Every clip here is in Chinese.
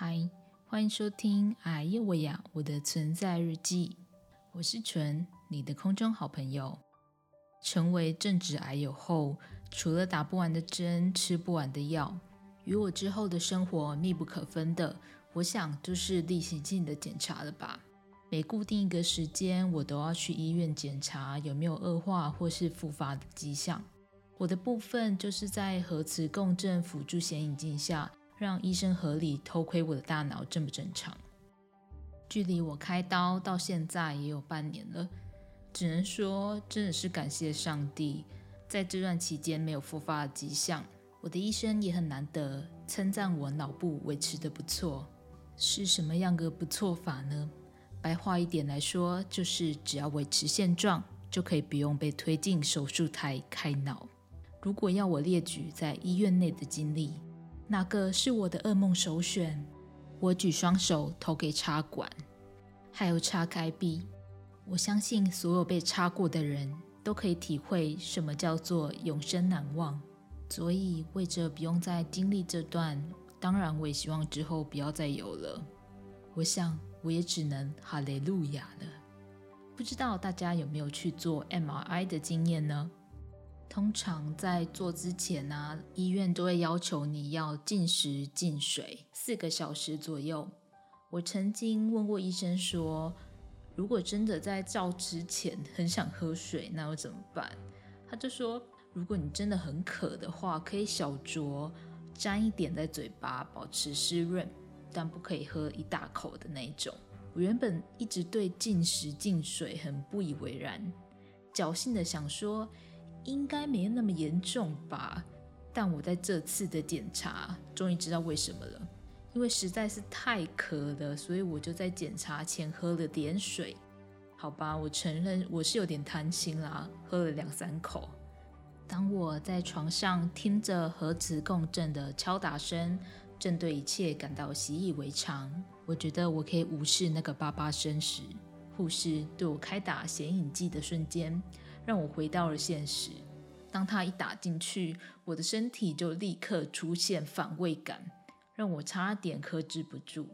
嗨，欢迎收听《哎呀我呀我的存在日记》，我是纯，你的空中好朋友。成为正直癌友后，除了打不完的针、吃不完的药，与我之后的生活密不可分的，我想就是例行性的检查了吧。每固定一个时间，我都要去医院检查有没有恶化或是复发的迹象。我的部分就是在核磁共振辅助显影镜下。让医生合理偷窥我的大脑正不正常？距离我开刀到现在也有半年了，只能说真的是感谢上帝，在这段期间没有复发的迹象。我的医生也很难得称赞我脑部维持的不错，是什么样个不错法呢？白话一点来说，就是只要维持现状，就可以不用被推进手术台开脑。如果要我列举在医院内的经历，哪个是我的噩梦首选？我举双手投给插管，还有插开臂。我相信所有被插过的人都可以体会什么叫做永生难忘。所以为着不用再经历这段，当然我也希望之后不要再有了。我想我也只能哈雷路亚了。不知道大家有没有去做 MRI 的经验呢？通常在做之前呢，医院都会要求你要禁食禁水四个小时左右。我曾经问过医生说，如果真的在照之前很想喝水，那又怎么办？他就说，如果你真的很渴的话，可以小酌沾一点在嘴巴，保持湿润，但不可以喝一大口的那种。我原本一直对禁食禁水很不以为然，侥幸的想说。应该没那么严重吧，但我在这次的检查终于知道为什么了，因为实在是太渴了，所以我就在检查前喝了点水。好吧，我承认我是有点贪心啦，喝了两三口。当我在床上听着核磁共振的敲打声，正对一切感到习以为常，我觉得我可以无视那个叭叭声时，护士对我开打显影剂的瞬间。让我回到了现实。当他一打进去，我的身体就立刻出现反胃感，让我差点克制不住。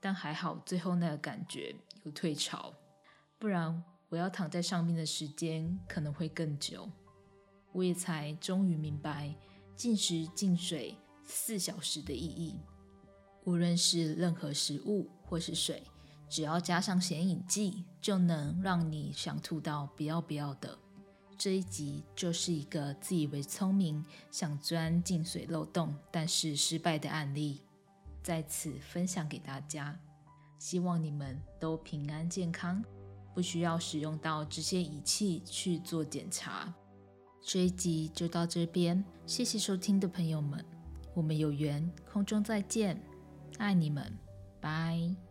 但还好，最后那个感觉有退潮，不然我要躺在上面的时间可能会更久。我也才终于明白禁食禁水四小时的意义。无论是任何食物或是水，只要加上显影剂，就能让你想吐到不要不要的。这一集就是一个自以为聪明、想钻进水漏洞，但是失败的案例，在此分享给大家。希望你们都平安健康，不需要使用到这些仪器去做检查。这一集就到这边，谢谢收听的朋友们，我们有缘空中再见，爱你们，拜。